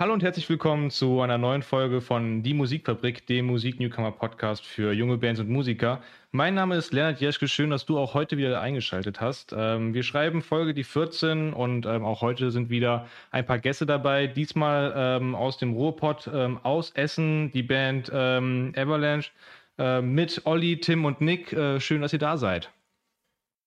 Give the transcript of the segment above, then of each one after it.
Hallo und herzlich willkommen zu einer neuen Folge von Die Musikfabrik, dem Musik-Newcomer-Podcast für junge Bands und Musiker. Mein Name ist Lennart Jeschke, schön, dass du auch heute wieder eingeschaltet hast. Ähm, wir schreiben Folge die 14 und ähm, auch heute sind wieder ein paar Gäste dabei. Diesmal ähm, aus dem Ruhrpott, ähm, aus Essen, die Band ähm, Avalanche äh, mit Olli, Tim und Nick. Äh, schön, dass ihr da seid.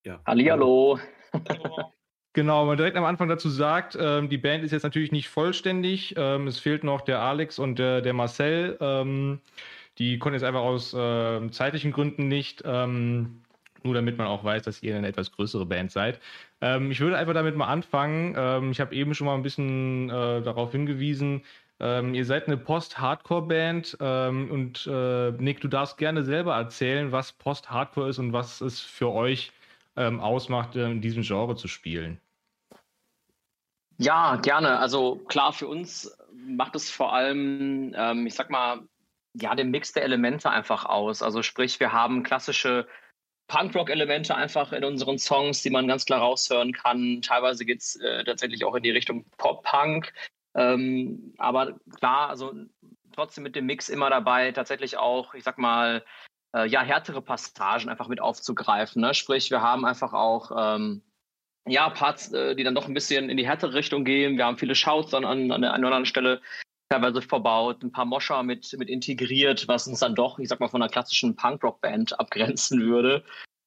Ja. Hallihallo. Genau, man direkt am Anfang dazu sagt, ähm, die Band ist jetzt natürlich nicht vollständig. Ähm, es fehlt noch der Alex und der, der Marcel. Ähm, die konnten jetzt einfach aus äh, zeitlichen Gründen nicht. Ähm, nur damit man auch weiß, dass ihr eine etwas größere Band seid. Ähm, ich würde einfach damit mal anfangen. Ähm, ich habe eben schon mal ein bisschen äh, darauf hingewiesen. ihr seid eine Post-Hardcore-Band und äh, Nick, du darfst gerne selber erzählen, was Post-Hardcore ist und was es für euch ist ähm, ausmacht, äh, in diesem Genre zu spielen? Ja, gerne. Also klar, für uns macht es vor allem, ähm, ich sag mal, ja, den Mix der Elemente einfach aus. Also sprich, wir haben klassische Punkrock-Elemente einfach in unseren Songs, die man ganz klar raushören kann. Teilweise geht es äh, tatsächlich auch in die Richtung Pop-Punk. Ähm, aber klar, also trotzdem mit dem Mix immer dabei, tatsächlich auch, ich sag mal, äh, ja, härtere Passagen einfach mit aufzugreifen. Ne? Sprich, wir haben einfach auch ähm, ja, Parts, äh, die dann doch ein bisschen in die härtere Richtung gehen. Wir haben viele Shouts dann an, an der einen oder anderen Stelle teilweise verbaut, ein paar Moscher mit, mit integriert, was uns dann doch, ich sag mal, von einer klassischen Punkrock-Band abgrenzen würde.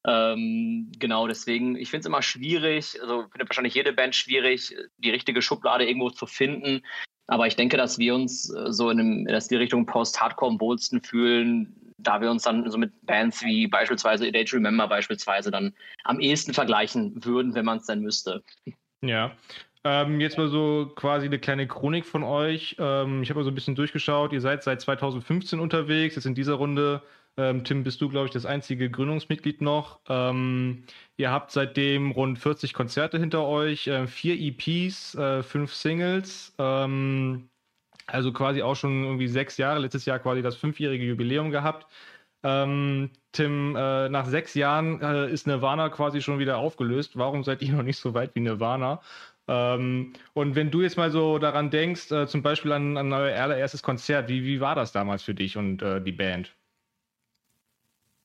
Ähm, genau, deswegen, ich finde es immer schwierig, also findet wahrscheinlich jede Band schwierig, die richtige Schublade irgendwo zu finden. Aber ich denke, dass wir uns äh, so in, einem, in die Richtung Post-Hardcore am wohlsten fühlen, da wir uns dann so mit Bands wie beispielsweise A Day to Remember beispielsweise dann am ehesten vergleichen würden, wenn man es dann müsste. Ja. Ähm, jetzt mal so quasi eine kleine Chronik von euch. Ähm, ich habe mal so ein bisschen durchgeschaut. Ihr seid seit 2015 unterwegs. Jetzt in dieser Runde, ähm, Tim, bist du, glaube ich, das einzige Gründungsmitglied noch. Ähm, ihr habt seitdem rund 40 Konzerte hinter euch, äh, vier EPs, äh, fünf Singles. Ähm, also quasi auch schon irgendwie sechs Jahre, letztes Jahr quasi das fünfjährige Jubiläum gehabt. Ähm, Tim, äh, nach sechs Jahren äh, ist Nirvana quasi schon wieder aufgelöst. Warum seid ihr noch nicht so weit wie Nirvana? Ähm, und wenn du jetzt mal so daran denkst, äh, zum Beispiel an, an euer allererstes Konzert, wie, wie war das damals für dich und äh, die Band?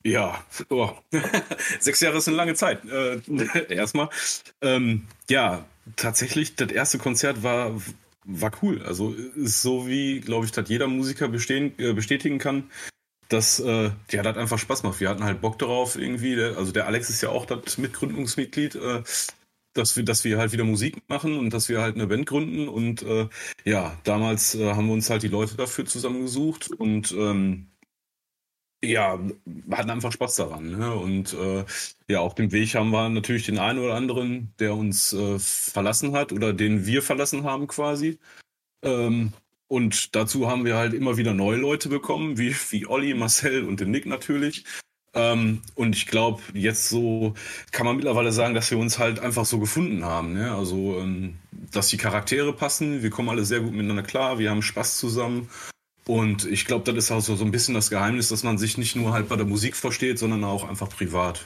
Ja, oh. sechs Jahre ist eine lange Zeit. Äh, erstmal. Ähm, ja, tatsächlich, das erste Konzert war war cool. Also ist so wie, glaube ich, dass jeder Musiker bestehen, äh, bestätigen kann, dass äh, ja, das einfach Spaß macht. Wir hatten halt Bock darauf irgendwie. Also der Alex ist ja auch das Mitgründungsmitglied, äh, dass wir, dass wir halt wieder Musik machen und dass wir halt eine Band gründen. Und äh, ja, damals äh, haben wir uns halt die Leute dafür zusammengesucht und ähm, ja, hatten einfach Spaß daran. Ne? Und äh, ja, auf dem Weg haben wir natürlich den einen oder anderen, der uns äh, verlassen hat oder den wir verlassen haben quasi. Ähm, und dazu haben wir halt immer wieder neue Leute bekommen, wie, wie Olli, Marcel und den Nick natürlich. Ähm, und ich glaube, jetzt so kann man mittlerweile sagen, dass wir uns halt einfach so gefunden haben. Ne? Also, ähm, dass die Charaktere passen, wir kommen alle sehr gut miteinander klar, wir haben Spaß zusammen und ich glaube, das ist auch so, so ein bisschen das Geheimnis, dass man sich nicht nur halt bei der Musik versteht, sondern auch einfach privat.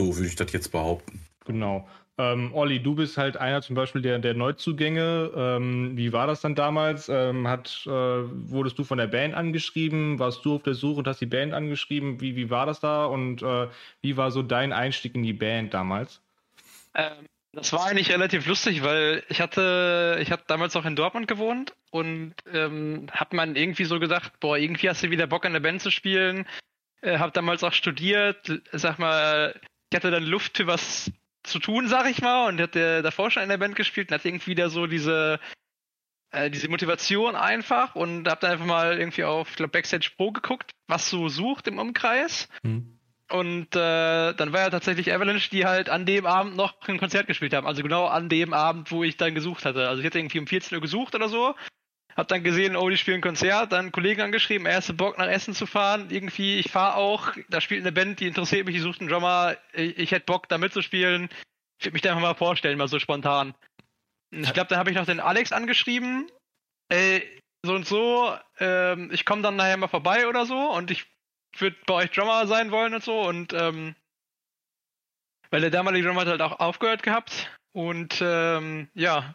So würde ich das jetzt behaupten. Genau. Ähm, Olli, du bist halt einer zum Beispiel der, der Neuzugänge. Ähm, wie war das dann damals? Ähm, hat, äh, wurdest du von der Band angeschrieben? Warst du auf der Suche und hast die Band angeschrieben? Wie, wie war das da? Und äh, wie war so dein Einstieg in die Band damals? Ähm, das war eigentlich relativ lustig, weil ich hatte, ich habe damals auch in Dortmund gewohnt und ähm, hab man irgendwie so gedacht, boah, irgendwie hast du wieder Bock an der Band zu spielen. Äh, hab damals auch studiert, sag mal, ich hatte dann Luft für was zu tun, sag ich mal, und hatte davor schon in der Band gespielt und hatte irgendwie wieder so diese äh, diese Motivation einfach und hab dann einfach mal irgendwie auf, ich glaube, Backstage Pro geguckt, was so sucht im Umkreis. Hm. Und äh, dann war ja tatsächlich Avalanche, die halt an dem Abend noch ein Konzert gespielt haben. Also genau an dem Abend, wo ich dann gesucht hatte. Also ich hatte irgendwie um 14 Uhr gesucht oder so. Hab dann gesehen, oh, die spielen Konzert, dann einen Kollegen angeschrieben, er ist Bock nach Essen zu fahren. Irgendwie, ich fahre auch, da spielt eine Band, die interessiert mich, die sucht einen Drummer, ich, ich hätte Bock da mitzuspielen. Ich würde mich da einfach mal vorstellen, mal so spontan. Ich glaube, dann habe ich noch den Alex angeschrieben, ey, so und so, ähm, ich komme dann nachher mal vorbei oder so und ich würde bei euch Drummer sein wollen und so und ähm, weil der damalige Drummer hat halt auch aufgehört gehabt und ähm, ja,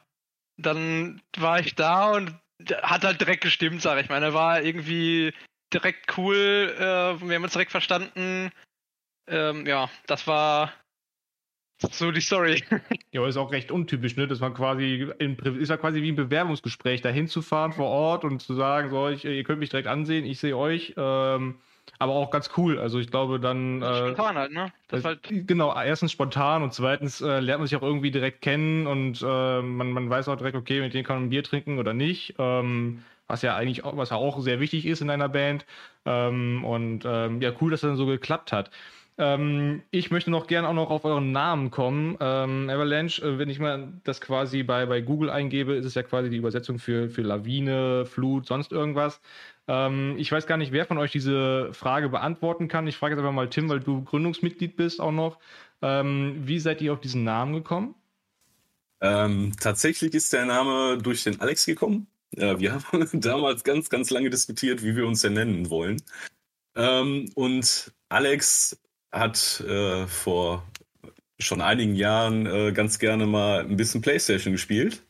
dann war ich da und hat halt direkt gestimmt, sag ich mal. Er war irgendwie direkt cool, äh, wir haben uns direkt verstanden. Ähm, ja, das war so die Story. Ja, ist auch recht untypisch, ne? Dass man quasi in, ist ja quasi wie ein Bewerbungsgespräch, da hinzufahren vor Ort und zu sagen, so, ich, ihr könnt mich direkt ansehen, ich sehe euch. Ähm, aber auch ganz cool. Also ich glaube dann. Äh, spontan halt, ne? Das halt genau, erstens spontan und zweitens äh, lernt man sich auch irgendwie direkt kennen und äh, man, man weiß auch direkt, okay, mit denen kann man ein Bier trinken oder nicht. Ähm, was ja eigentlich auch, was ja auch sehr wichtig ist in einer Band. Ähm, und ähm, ja, cool, dass das dann so geklappt hat. Ähm, ich möchte noch gerne auch noch auf euren Namen kommen. Ähm, Avalanche, äh, wenn ich mal das quasi bei, bei Google eingebe, ist es ja quasi die Übersetzung für, für Lawine, Flut, sonst irgendwas. Ähm, ich weiß gar nicht, wer von euch diese Frage beantworten kann. Ich frage jetzt einfach mal Tim, weil du Gründungsmitglied bist auch noch. Ähm, wie seid ihr auf diesen Namen gekommen? Ähm, tatsächlich ist der Name durch den Alex gekommen. Ja, wir haben damals ganz, ganz lange diskutiert, wie wir uns denn nennen wollen. Ähm, und Alex hat äh, vor schon einigen Jahren äh, ganz gerne mal ein bisschen PlayStation gespielt.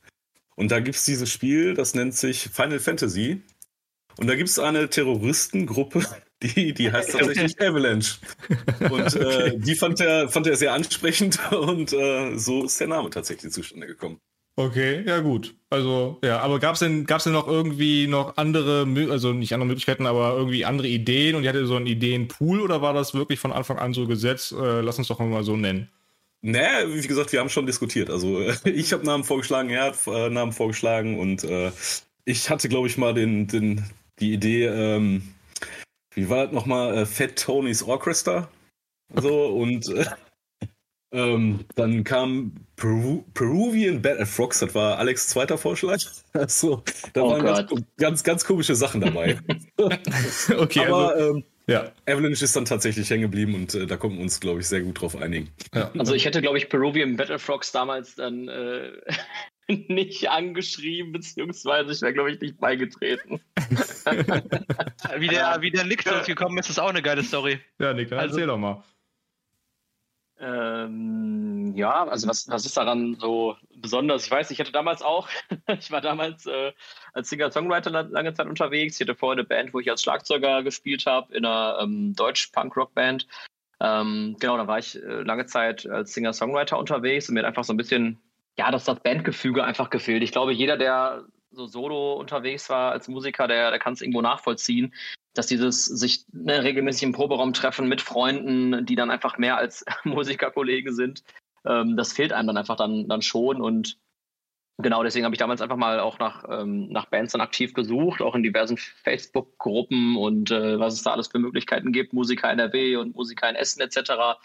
Und da gibt es dieses Spiel, das nennt sich Final Fantasy. Und da gibt es eine Terroristengruppe, die, die heißt tatsächlich Avalanche. Und äh, okay. die fand er, fand er sehr ansprechend und äh, so ist der Name tatsächlich zustande gekommen. Okay, ja gut. Also, ja, aber gab es denn, gab's denn noch irgendwie noch andere, also nicht andere Möglichkeiten, aber irgendwie andere Ideen und ihr hattet so einen Ideenpool oder war das wirklich von Anfang an so gesetzt? Äh, lass uns doch mal so nennen. Naja, wie gesagt, wir haben schon diskutiert. Also ich habe Namen vorgeschlagen, er hat äh, Namen vorgeschlagen und äh, ich hatte, glaube ich, mal den, den, die Idee, ähm, wie war das nochmal, äh, Fat Tony's Orchestra. So und äh, ähm, dann kam Peru Peruvian Bad at Frogs, das war Alex zweiter Vorschlag. Also, da oh waren ganz, ganz, ganz, komische Sachen dabei. okay, aber also, ähm, ja. Avalanche ist dann tatsächlich hängen geblieben und äh, da konnten wir uns, glaube ich, sehr gut drauf einigen. Ja. Also ich hätte, glaube ich, Peruvian Battle Frogs damals dann äh, nicht angeschrieben, beziehungsweise ich wäre, glaube ich, nicht beigetreten. wie, der, wie der Nick zu uns gekommen ist, ist auch eine geile Story. Ja, Nick, also, erzähl doch mal. Ähm, ja, also was, was ist daran so besonders? Ich weiß, ich hatte damals auch, ich war damals äh, als Singer-Songwriter lange Zeit unterwegs. Ich hatte vorher eine Band, wo ich als Schlagzeuger gespielt habe, in einer ähm, Deutsch-Punk-Rock-Band. Ähm, genau, da war ich äh, lange Zeit als Singer-Songwriter unterwegs und mir hat einfach so ein bisschen, ja, das, das Bandgefüge einfach gefehlt. Ich glaube, jeder, der so solo unterwegs war als Musiker, der, der kann es irgendwo nachvollziehen dass dieses sich ne, regelmäßig im Proberaum treffen mit Freunden, die dann einfach mehr als Musikerkollegen sind, ähm, das fehlt einem dann einfach dann, dann schon. Und genau deswegen habe ich damals einfach mal auch nach, ähm, nach Bands dann aktiv gesucht, auch in diversen Facebook-Gruppen und äh, was es da alles für Möglichkeiten gibt, Musiker NRW und Musiker in Essen etc.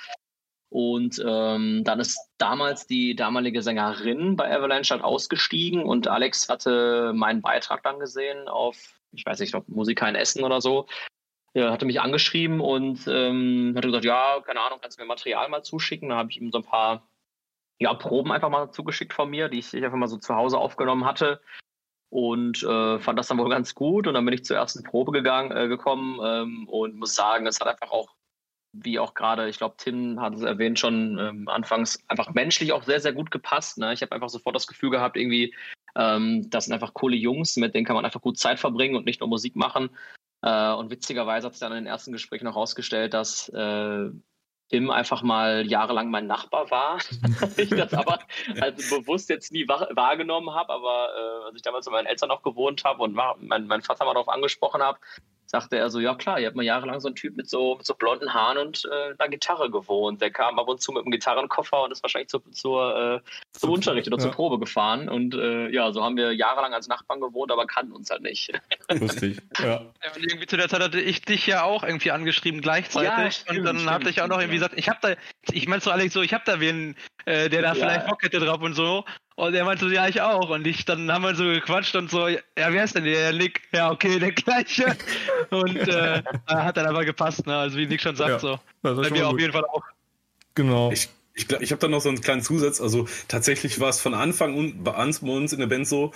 Und ähm, dann ist damals die damalige Sängerin bei Avalanche halt ausgestiegen und Alex hatte meinen Beitrag dann gesehen auf ich weiß nicht, ich Musiker in Essen oder so. Er hatte mich angeschrieben und ähm, hatte gesagt, ja, keine Ahnung, kannst du mir Material mal zuschicken? Da habe ich ihm so ein paar ja, Proben einfach mal zugeschickt von mir, die ich, ich einfach mal so zu Hause aufgenommen hatte und äh, fand das dann wohl ganz gut. Und dann bin ich zur ersten Probe gegangen, äh, gekommen ähm, und muss sagen, es hat einfach auch, wie auch gerade, ich glaube, Tim hat es erwähnt, schon ähm, anfangs einfach menschlich auch sehr, sehr gut gepasst. Ne? Ich habe einfach sofort das Gefühl gehabt, irgendwie, ähm, das sind einfach coole Jungs, mit denen kann man einfach gut Zeit verbringen und nicht nur Musik machen. Äh, und witzigerweise hat sich dann in den ersten Gesprächen noch herausgestellt, dass äh, Tim einfach mal jahrelang mein Nachbar war. ich das aber also bewusst jetzt nie wahrgenommen habe, aber äh, als ich damals mit meinen Eltern noch gewohnt habe und mein, mein Vater mal darauf angesprochen habe, sagte er so, ja klar, ihr habt mal jahrelang so einen Typ mit so, mit so blonden Haaren und äh, einer Gitarre gewohnt. Der kam ab und zu mit einem Gitarrenkoffer und ist wahrscheinlich zu, zur, äh, zum Unterricht oder ja. zur Probe gefahren. Und äh, ja, so haben wir jahrelang als Nachbarn gewohnt, aber kannten uns halt nicht. Lustig, ja. irgendwie zu der Zeit hatte ich dich ja auch irgendwie angeschrieben gleichzeitig. Ja, stimmt, und dann stimmt, hatte ich auch noch irgendwie gesagt, ich hab da, ich meinst du Alex so, ich hab da wen, äh, der da vielleicht Bock hätte drauf und so. Und er meinte so, ja, ich auch. Und ich, dann haben wir so gequatscht und so, ja, wer ist denn der? Nick. Ja, okay, der gleiche. Und äh, hat dann aber gepasst, ne? Also wie Nick schon sagt, ja, so. Bei mir auf jeden Fall auch. Genau. Ich, ich, ich habe da noch so einen kleinen Zusatz. Also tatsächlich war es von Anfang an bei uns in der Band so,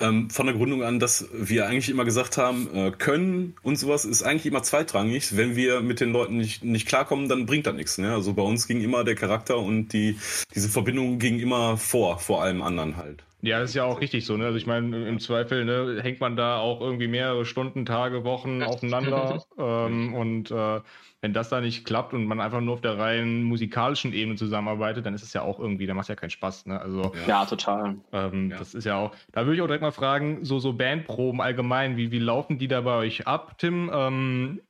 ähm, von der Gründung an, dass wir eigentlich immer gesagt haben, äh, können und sowas ist eigentlich immer zweitrangig. Wenn wir mit den Leuten nicht, nicht klarkommen, dann bringt das nichts. Ne? Also bei uns ging immer der Charakter und die, diese Verbindung ging immer vor, vor allem anderen halt. Ja, das ist ja auch richtig so. Ne? Also ich meine, im Zweifel ne, hängt man da auch irgendwie mehrere Stunden, Tage, Wochen aufeinander. ähm, und äh, wenn das da nicht klappt und man einfach nur auf der rein musikalischen Ebene zusammenarbeitet, dann ist es ja auch irgendwie, da macht es ja keinen Spaß. Ne? Also, ja, total. Ähm, ja. Das ist ja auch, da würde ich auch direkt mal fragen, so, so Bandproben allgemein, wie, wie laufen die da bei euch ab, Tim? Ähm,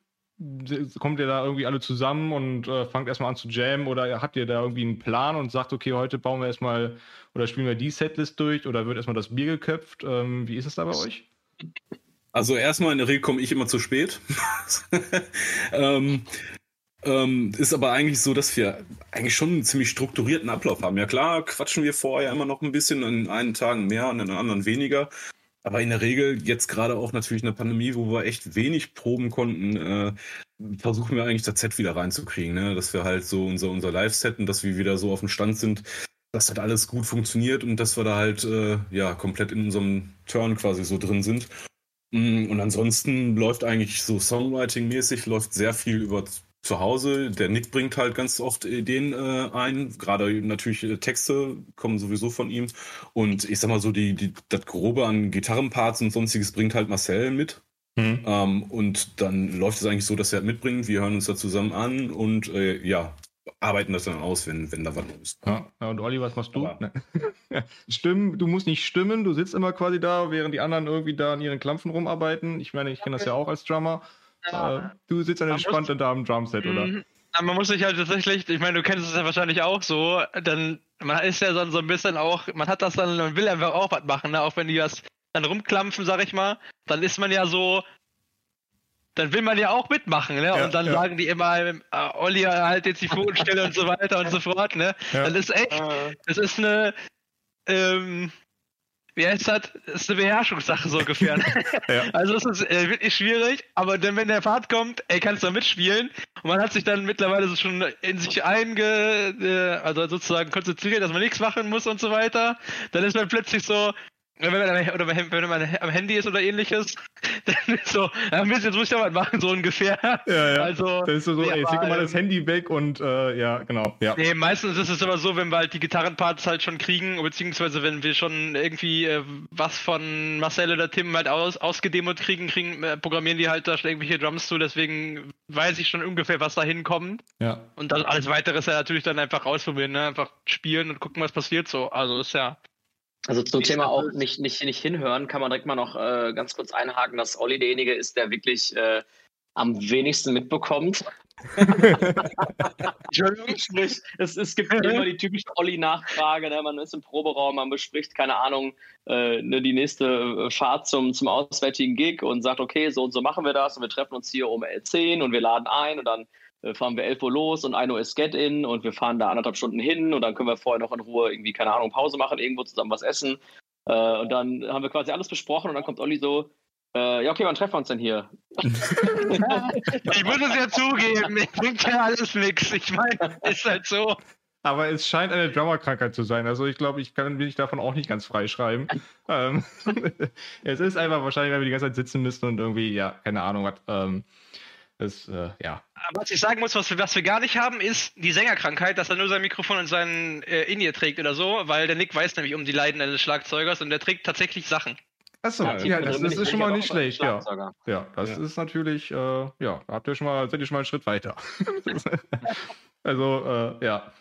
kommt ihr da irgendwie alle zusammen und äh, fangt erstmal an zu jammen oder habt ihr da irgendwie einen Plan und sagt, okay, heute bauen wir erstmal oder spielen wir die Setlist durch oder wird erstmal das Bier geköpft? Ähm, wie ist es da bei euch? Also erstmal in der Regel komme ich immer zu spät. ähm, ähm, ist aber eigentlich so, dass wir eigentlich schon einen ziemlich strukturierten Ablauf haben. Ja klar, quatschen wir vorher immer noch ein bisschen, an einen Tagen mehr, an den anderen weniger. Aber in der Regel, jetzt gerade auch natürlich in der Pandemie, wo wir echt wenig proben konnten, äh, versuchen wir eigentlich das Set wieder reinzukriegen, ne? dass wir halt so unser, unser Live-Set und dass wir wieder so auf dem Stand sind, dass das alles gut funktioniert und dass wir da halt äh, ja komplett in unserem Turn quasi so drin sind. Mm, und ansonsten läuft eigentlich so Songwriting-mäßig, läuft sehr viel über zu Hause. Der Nick bringt halt ganz oft Ideen äh, ein. Gerade natürlich äh, Texte kommen sowieso von ihm. Und ich sag mal so, die, die, das Grobe an Gitarrenparts und sonstiges bringt halt Marcel mit. Mhm. Ähm, und dann läuft es eigentlich so, dass er mitbringt. Wir hören uns da zusammen an und äh, ja, arbeiten das dann aus, wenn, wenn da was ist. Ja, und Olli, was machst du? Ne. Stimmen, du musst nicht stimmen, du sitzt immer quasi da, während die anderen irgendwie da an ihren Klampfen rumarbeiten. Ich meine, ich kenne das ja auch als Drummer. Ja. Äh, du sitzt dann entspannt da am Drumset, oder? Mhm. man muss sich halt tatsächlich, ich meine, du kennst es ja wahrscheinlich auch so, dann, man ist ja dann so ein bisschen auch, man hat das dann, man will einfach auch was machen, ne? auch wenn die das dann rumklampfen, sag ich mal, dann ist man ja so, dann will man ja auch mitmachen, ne? Ja, und dann ja. sagen die immer, äh, Olli, halt jetzt die Pfoten still und so weiter und so fort, ne? Ja. Dann ist echt, das ist eine, ähm, wie heißt das? Das ist eine Beherrschungssache so ungefähr. ja. Also es ist äh, wirklich schwierig, aber dann, wenn der Fahrt kommt, ey, kannst du da mitspielen. Und man hat sich dann mittlerweile so schon in sich einge, äh, also sozusagen konzentriert, dass man nichts machen muss und so weiter. Dann ist man plötzlich so, wenn man, oder wenn man am Handy ist oder ähnliches, dann ist so, ja, Mist, jetzt muss ich ja was machen, so ungefähr. Ja, ja. Also, dann ist so, nee, ey, leg mal das Handy weg und äh, ja, genau. Ja. Nee, meistens ist es aber so, wenn wir halt die Gitarrenparts halt schon kriegen, beziehungsweise wenn wir schon irgendwie äh, was von Marcel oder Tim halt aus, ausgedemot kriegen, kriegen äh, programmieren die halt da irgendwelche Drums zu, deswegen weiß ich schon ungefähr, was da hinkommt. Ja. Und das alles weitere ist ja natürlich dann einfach ausprobieren, ne? Einfach spielen und gucken, was passiert so. Also ist ja. Also zum Thema auch nicht, nicht, nicht hinhören, kann man direkt mal noch äh, ganz kurz einhaken, dass Olli derjenige ist, der wirklich äh, am wenigsten mitbekommt. Sprich, es, es gibt immer die typische Olli-Nachfrage, ne? man ist im Proberaum, man bespricht, keine Ahnung, äh, ne, die nächste äh, Fahrt zum, zum auswärtigen Gig und sagt, okay, so und so machen wir das und wir treffen uns hier um 10 und wir laden ein und dann fahren wir 11 Uhr los und 1 Uhr ist Get-In und wir fahren da anderthalb Stunden hin und dann können wir vorher noch in Ruhe irgendwie, keine Ahnung, Pause machen, irgendwo zusammen was essen. Äh, und dann haben wir quasi alles besprochen und dann kommt Olli so, äh, ja, okay, wann treffen wir uns denn hier? ich muss es ja zugeben, mir bringt ja alles nichts. Ich meine, ist halt so. Aber es scheint eine Drummerkrankheit zu sein. Also ich glaube, ich kann mich davon auch nicht ganz frei schreiben. ähm, es ist einfach wahrscheinlich, weil wir die ganze Zeit sitzen müssen und irgendwie, ja, keine Ahnung, was. Ähm, das, äh, ja. Was ich sagen muss, was wir, was wir gar nicht haben, ist die Sängerkrankheit, dass er nur sein Mikrofon und seinen äh, In-Ear trägt oder so, weil der Nick weiß nämlich um die Leiden eines Schlagzeugers und der trägt tatsächlich Sachen. Achso, ja, ja das, das ist schon mal nicht schlecht, ja. Ja, das ja. ist natürlich, äh, ja, da habt ihr schon mal, seid ihr schon mal einen Schritt weiter. also, äh, ja.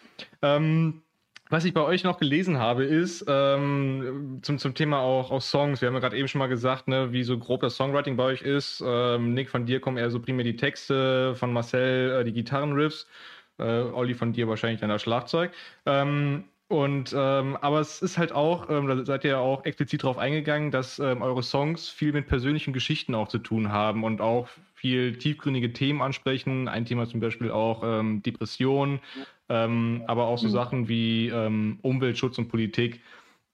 Ähm, was ich bei euch noch gelesen habe, ist ähm, zum, zum Thema auch, auch Songs. Wir haben ja gerade eben schon mal gesagt, ne, wie so grob das Songwriting bei euch ist. Ähm, Nick, von dir kommen eher so primär die Texte, von Marcel äh, die Gitarrenriffs, äh, Olli von dir wahrscheinlich dann das Schlagzeug. Ähm, und ähm, aber es ist halt auch, ähm, da seid ihr ja auch explizit drauf eingegangen, dass ähm, eure Songs viel mit persönlichen Geschichten auch zu tun haben und auch viel tiefgründige Themen ansprechen. Ein Thema zum Beispiel auch ähm, Depression, ähm, aber auch so mhm. Sachen wie ähm, Umweltschutz und Politik.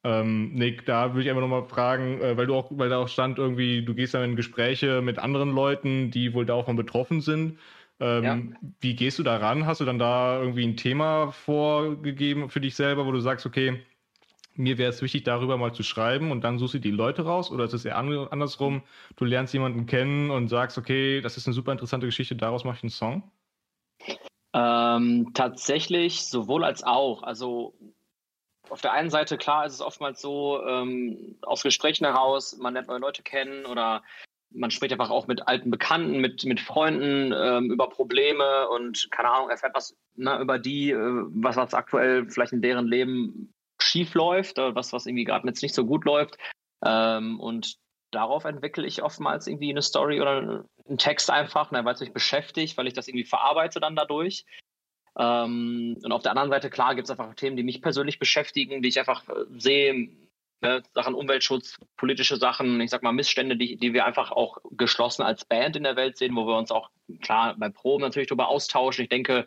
Ähm, Nick, da würde ich einfach nochmal fragen, äh, weil du auch, weil da auch stand, irgendwie, du gehst dann in Gespräche mit anderen Leuten, die wohl davon betroffen sind. Ähm, ja. Wie gehst du da ran? Hast du dann da irgendwie ein Thema vorgegeben für dich selber, wo du sagst, okay, mir wäre es wichtig, darüber mal zu schreiben und dann suchst du die Leute raus? Oder ist es eher andersrum? Du lernst jemanden kennen und sagst, okay, das ist eine super interessante Geschichte, daraus mache ich einen Song? Ähm, tatsächlich sowohl als auch. Also auf der einen Seite, klar, ist es oftmals so, ähm, aus Gesprächen heraus, man lernt neue Leute kennen oder man spricht einfach auch mit alten Bekannten, mit, mit Freunden ähm, über Probleme und keine Ahnung, erfährt was ne, über die, äh, was, was aktuell vielleicht in deren Leben schief läuft, oder was, was irgendwie gerade jetzt nicht so gut läuft. Ähm, und darauf entwickle ich oftmals irgendwie eine Story oder einen Text einfach, ne, weil es mich beschäftigt, weil ich das irgendwie verarbeite dann dadurch. Ähm, und auf der anderen Seite, klar, gibt es einfach Themen, die mich persönlich beschäftigen, die ich einfach äh, sehe, ne, Sachen Umweltschutz, politische Sachen, ich sag mal Missstände, die, die wir einfach auch geschlossen als Band in der Welt sehen, wo wir uns auch klar bei Proben natürlich darüber austauschen. Ich denke,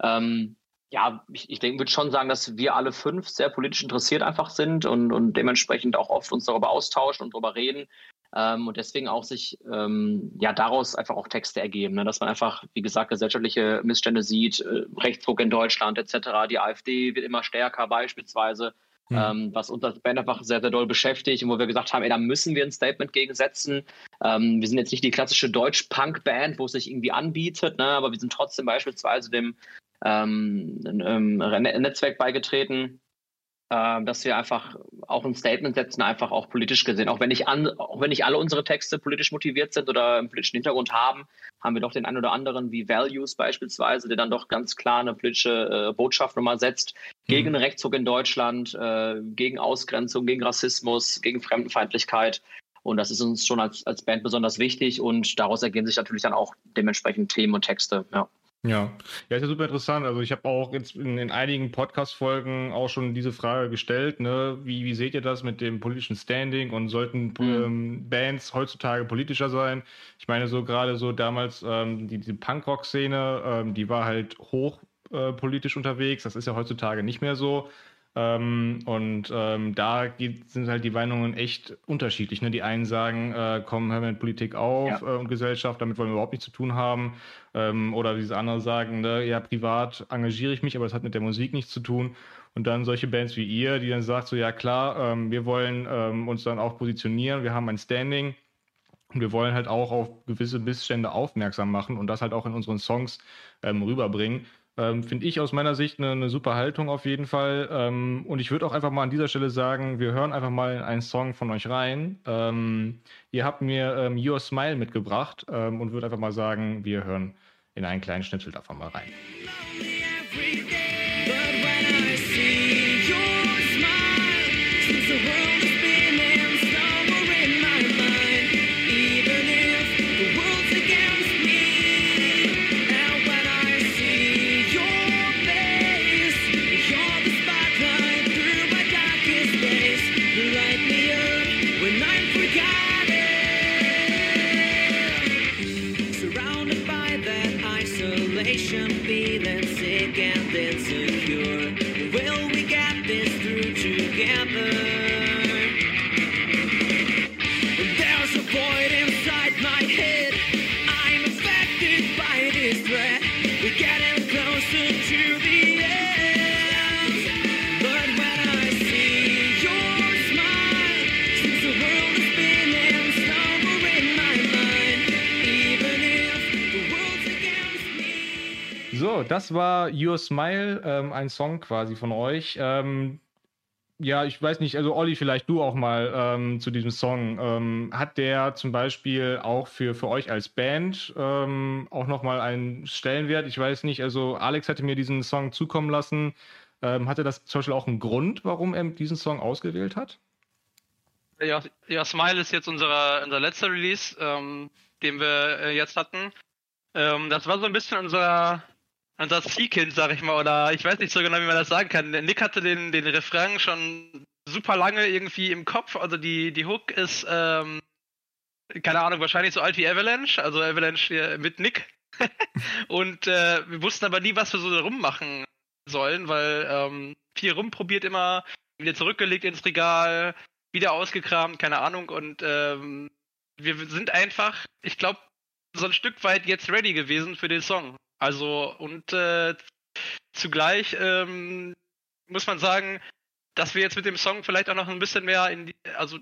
ähm, ja, ich, ich denke, würde schon sagen, dass wir alle fünf sehr politisch interessiert einfach sind und, und dementsprechend auch oft uns darüber austauschen und darüber reden. Ähm, und deswegen auch sich ähm, ja daraus einfach auch Texte ergeben, ne? dass man einfach, wie gesagt, gesellschaftliche Missstände sieht, äh, Rechtsdruck in Deutschland etc. Die AfD wird immer stärker beispielsweise, mhm. ähm, was uns als Band einfach sehr, sehr doll beschäftigt und wo wir gesagt haben, ey, da müssen wir ein Statement gegensetzen. Ähm, wir sind jetzt nicht die klassische Deutsch-Punk-Band, wo es sich irgendwie anbietet, ne? aber wir sind trotzdem beispielsweise dem ähm, Netzwerk beigetreten äh, dass wir einfach auch ein Statement setzen, einfach auch politisch gesehen. Auch wenn nicht, an, auch wenn nicht alle unsere Texte politisch motiviert sind oder einen politischen Hintergrund haben, haben wir doch den einen oder anderen, wie Values beispielsweise, der dann doch ganz klar eine politische äh, Botschaft nochmal setzt, mhm. gegen den Rechtsruck in Deutschland, äh, gegen Ausgrenzung, gegen Rassismus, gegen Fremdenfeindlichkeit. Und das ist uns schon als, als Band besonders wichtig und daraus ergeben sich natürlich dann auch dementsprechend Themen und Texte. Ja. Ja, ja, ist ja super interessant. Also ich habe auch jetzt in, in einigen Podcast-Folgen auch schon diese Frage gestellt, ne? Wie, wie seht ihr das mit dem politischen Standing und sollten mhm. ähm, Bands heutzutage politischer sein? Ich meine, so gerade so damals ähm, die, die Punkrock-Szene, ähm, die war halt hoch äh, politisch unterwegs. Das ist ja heutzutage nicht mehr so. Ähm, und ähm, da geht, sind halt die Meinungen echt unterschiedlich. Ne? Die einen sagen, äh, komm, hör mit Politik auf ja. äh, und Gesellschaft, damit wollen wir überhaupt nichts zu tun haben. Ähm, oder diese anderen sagen, ne, ja, privat engagiere ich mich, aber das hat mit der Musik nichts zu tun. Und dann solche Bands wie ihr, die dann sagt, so ja klar, ähm, wir wollen ähm, uns dann auch positionieren, wir haben ein Standing. Und wir wollen halt auch auf gewisse Missstände aufmerksam machen und das halt auch in unseren Songs ähm, rüberbringen. Ähm, Finde ich aus meiner Sicht eine, eine, super Haltung auf jeden Fall. Ähm, und ich würde auch einfach mal an dieser Stelle sagen, wir hören einfach mal einen Song von euch rein. Ihr habt mir Your Smile mitgebracht und würde einfach mal sagen, wir hören in einen kleinen Schnipsel davon mal rein. Das war Your Smile, ähm, ein Song quasi von euch. Ähm, ja, ich weiß nicht, also Olli, vielleicht du auch mal ähm, zu diesem Song. Ähm, hat der zum Beispiel auch für, für euch als Band ähm, auch nochmal einen Stellenwert? Ich weiß nicht, also Alex hatte mir diesen Song zukommen lassen. Ähm, hatte das zum Beispiel auch einen Grund, warum er diesen Song ausgewählt hat? Ja, ja Smile ist jetzt unser, unser letzter Release, ähm, den wir äh, jetzt hatten. Ähm, das war so ein bisschen unser Zielkind, sag ich mal, oder ich weiß nicht so genau, wie man das sagen kann. Nick hatte den, den Refrain schon super lange irgendwie im Kopf. Also die, die Hook ist, ähm, keine Ahnung, wahrscheinlich so alt wie Avalanche, also Avalanche mit Nick. und äh, wir wussten aber nie, was wir so rummachen sollen, weil ähm, viel rumprobiert immer, wieder zurückgelegt ins Regal, wieder ausgekramt, keine Ahnung. Und ähm, wir sind einfach, ich glaube, so ein Stück weit jetzt ready gewesen für den Song. Also und äh, zugleich ähm, muss man sagen, dass wir jetzt mit dem Song vielleicht auch noch ein bisschen mehr in die, also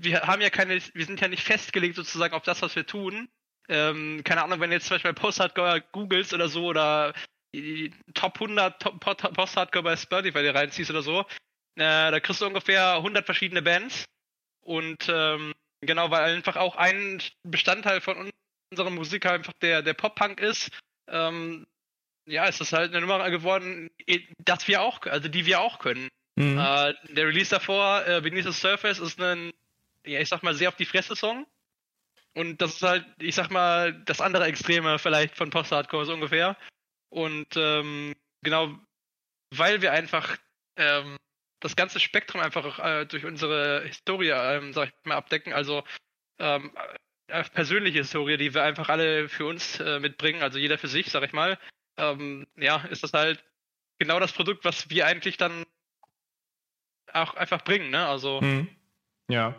wir haben ja keine, wir sind ja nicht festgelegt sozusagen auf das, was wir tun. Ähm, keine Ahnung, wenn jetzt zum Beispiel Post-Hardcore googles oder so oder die Top 100 Top, Post-Hardcore bei Spotify dir reinziehst oder so, Äh, da kriegst du ungefähr 100 verschiedene Bands. Und ähm, genau, weil einfach auch ein Bestandteil von unserer Musik einfach der, der Pop-Punk ist, ähm, ja, ist das halt eine Nummer geworden, dass wir auch, also die wir auch können. Mhm. Äh, der Release davor, äh, Beneath the Surface, ist ein, ja, ich sag mal, sehr auf die Fresse-Song. Und das ist halt, ich sag mal, das andere Extreme vielleicht von Post-Hardcore so ungefähr. Und ähm, genau, weil wir einfach ähm, das ganze Spektrum einfach äh, durch unsere Historie, ähm, sag ich mal, abdecken. Also ähm, äh, persönliche Historie, die wir einfach alle für uns äh, mitbringen, also jeder für sich, sag ich mal. Ähm, ja, ist das halt genau das Produkt, was wir eigentlich dann auch einfach bringen, ne? Also. Mhm. Ja.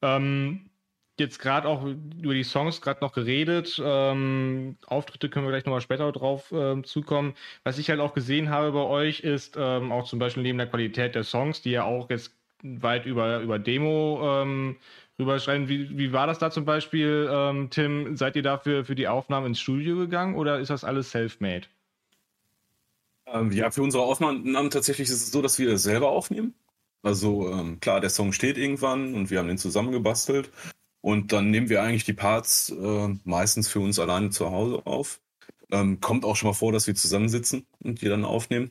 Ähm, jetzt gerade auch über die Songs gerade noch geredet. Ähm, Auftritte können wir gleich nochmal später drauf ähm, zukommen. Was ich halt auch gesehen habe bei euch ist ähm, auch zum Beispiel neben der Qualität der Songs, die ja auch jetzt weit über, über Demo ähm, rüberschreiben. Wie, wie war das da zum Beispiel, ähm, Tim? Seid ihr dafür für die Aufnahmen ins Studio gegangen oder ist das alles self-made? Ähm, ja, für unsere Aufnahmen tatsächlich ist es so, dass wir es selber aufnehmen. Also ähm, klar, der Song steht irgendwann und wir haben den zusammengebastelt. Und dann nehmen wir eigentlich die Parts äh, meistens für uns alleine zu Hause auf. Ähm, kommt auch schon mal vor, dass wir zusammensitzen und die dann aufnehmen.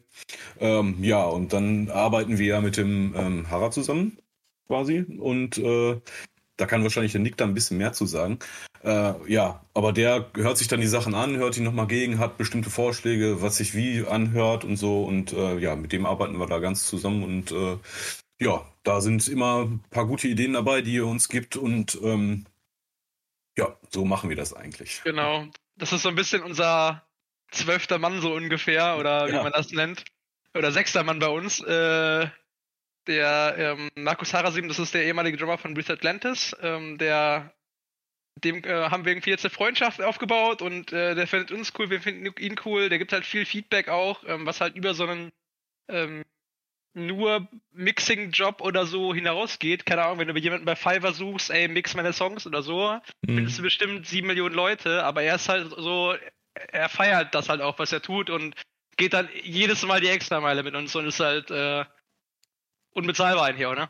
Ähm, ja, und dann arbeiten wir ja mit dem ähm, Harra zusammen quasi. Und äh, da kann wahrscheinlich der Nick da ein bisschen mehr zu sagen. Äh, ja, aber der hört sich dann die Sachen an, hört die nochmal gegen, hat bestimmte Vorschläge, was sich wie anhört und so. Und äh, ja, mit dem arbeiten wir da ganz zusammen und äh, ja, da sind immer ein paar gute Ideen dabei, die ihr uns gibt und ähm, ja, so machen wir das eigentlich. Genau. Das ist so ein bisschen unser zwölfter Mann so ungefähr oder wie ja. man das nennt. Oder sechster Mann bei uns. Äh, der ähm, Markus Harasim, das ist der ehemalige Drummer von Breathe Atlantis. Ähm, der dem äh, haben wir irgendwie jetzt eine Freundschaft aufgebaut und äh, der findet uns cool, wir finden ihn cool. Der gibt halt viel Feedback auch, ähm, was halt über so einen ähm, nur Mixing-Job oder so hinausgeht. Keine Ahnung, wenn du jemanden bei Fiverr suchst, ey, mix meine Songs oder so, mhm. findest du bestimmt sieben Millionen Leute, aber er ist halt so, er feiert das halt auch, was er tut und geht dann jedes Mal die Extrameile mit uns und ist halt äh, unbezahlbar eigentlich auch, ne?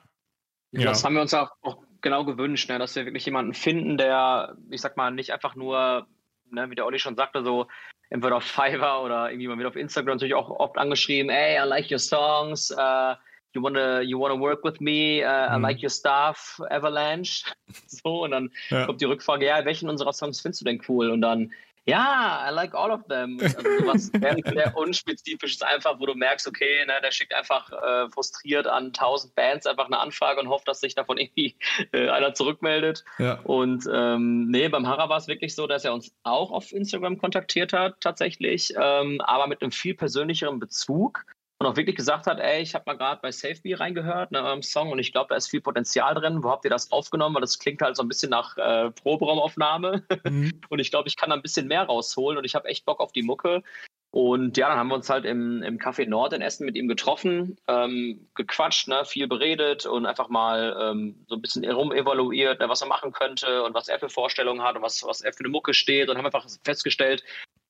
Ja. Das haben wir uns auch, auch genau gewünscht, ne? dass wir wirklich jemanden finden, der, ich sag mal, nicht einfach nur, ne, wie der Olli schon sagte, so entweder auf Fiverr oder irgendwie mal wieder auf Instagram natürlich auch oft angeschrieben, hey, I like your songs, uh, you wanna you wanna work with me, uh, I mhm. like your stuff, Avalanche. so, und dann ja. kommt die Rückfrage, ja, welchen unserer Songs findest du denn cool? Und dann, ja, I like all of them. Also sowas sehr unspezifisches einfach, wo du merkst, okay, ne, der schickt einfach äh, frustriert an tausend Bands einfach eine Anfrage und hofft, dass sich davon irgendwie äh, einer zurückmeldet. Ja. Und ähm, nee, beim Hara war es wirklich so, dass er uns auch auf Instagram kontaktiert hat, tatsächlich, ähm, aber mit einem viel persönlicheren Bezug und auch wirklich gesagt hat, ey, ich habe mal gerade bei SafeBee reingehört, ne, eurem Song, und ich glaube, da ist viel Potenzial drin. Wo habt ihr das aufgenommen? Weil das klingt halt so ein bisschen nach äh, Proberaumaufnahme. Mhm. und ich glaube, ich kann da ein bisschen mehr rausholen und ich habe echt Bock auf die Mucke. Und ja, dann haben wir uns halt im, im Café Nord in Essen mit ihm getroffen, ähm, gequatscht, ne, viel beredet und einfach mal ähm, so ein bisschen rumevaluiert, ne, was er machen könnte und was er für Vorstellungen hat und was, was er für eine Mucke steht und haben einfach festgestellt,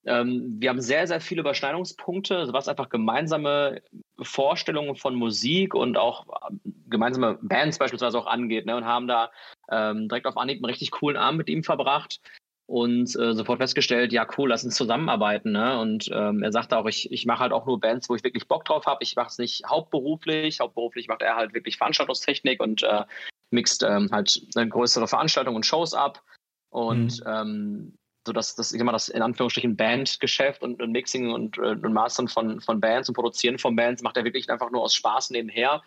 ähm, wir haben sehr, sehr viele Überschneidungspunkte, was einfach gemeinsame Vorstellungen von Musik und auch ähm, gemeinsame Bands beispielsweise auch angeht. Ne, und haben da ähm, direkt auf Anhieb einen richtig coolen Abend mit ihm verbracht und äh, sofort festgestellt, ja cool, lass uns zusammenarbeiten. Ne? Und ähm, er sagte auch, ich, ich mache halt auch nur Bands, wo ich wirklich Bock drauf habe. Ich mache es nicht hauptberuflich. Hauptberuflich macht er halt wirklich Veranstaltungstechnik und äh, mixt ähm, halt eine größere Veranstaltung und Shows ab. Und mhm. ähm, so dass das, ich sag mal, das in Anführungsstrichen Bandgeschäft und, und Mixing und, äh, und Mastern von, von Bands und Produzieren von Bands macht er wirklich einfach nur aus Spaß nebenher.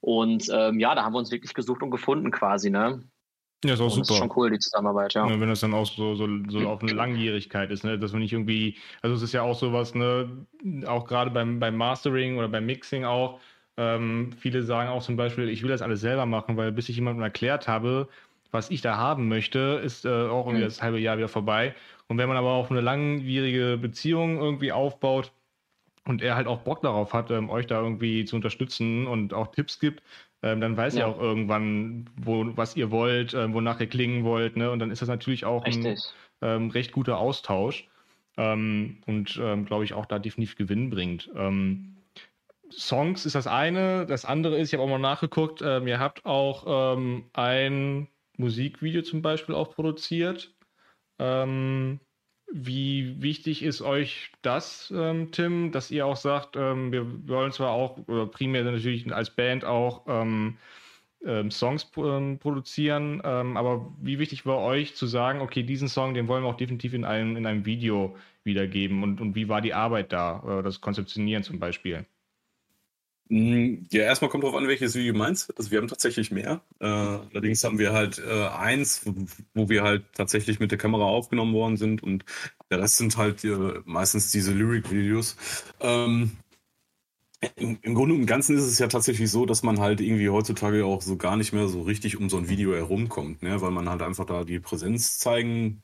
Und ähm, ja, da haben wir uns wirklich gesucht und gefunden quasi, ne? Ja, ist auch und super. Das ist schon cool, die Zusammenarbeit, ja. ja wenn das dann auch so, so, so auf eine Langjährigkeit ist, ne? dass man nicht irgendwie, also es ist ja auch sowas, ne, auch gerade beim, beim Mastering oder beim Mixing auch, ähm, viele sagen auch zum Beispiel, ich will das alles selber machen, weil bis ich jemandem erklärt habe, was ich da haben möchte, ist äh, auch irgendwie mhm. das halbe Jahr wieder vorbei. Und wenn man aber auch eine langwierige Beziehung irgendwie aufbaut und er halt auch Bock darauf hat, ähm, euch da irgendwie zu unterstützen und auch Tipps gibt, ähm, dann weiß ja. er auch irgendwann, wo, was ihr wollt, ähm, wonach ihr klingen wollt. Ne? Und dann ist das natürlich auch Richtig. ein ähm, recht guter Austausch ähm, und ähm, glaube ich auch da definitiv Gewinn bringt Songs ist das eine. Das andere ist, ich habe auch mal nachgeguckt, ihr habt auch ein Musikvideo zum Beispiel auch produziert. Ähm, wie wichtig ist euch das, ähm, Tim, dass ihr auch sagt, ähm, wir wollen zwar auch, oder primär natürlich als Band auch ähm, ähm Songs ähm, produzieren, aber wie wichtig war euch zu sagen, okay, diesen Song, den wollen wir auch definitiv in einem, in einem Video wiedergeben und, und wie war die Arbeit da, das Konzeptionieren zum Beispiel? Hm, ja, erstmal kommt drauf an, welches Video du meinst. Also wir haben tatsächlich mehr. Äh, allerdings haben wir halt äh, eins, wo wir halt tatsächlich mit der Kamera aufgenommen worden sind und der Rest sind halt äh, meistens diese Lyric-Videos. Ähm, im, Im Grunde und Ganzen ist es ja tatsächlich so, dass man halt irgendwie heutzutage auch so gar nicht mehr so richtig um so ein Video herumkommt, ne? weil man halt einfach da die Präsenz zeigen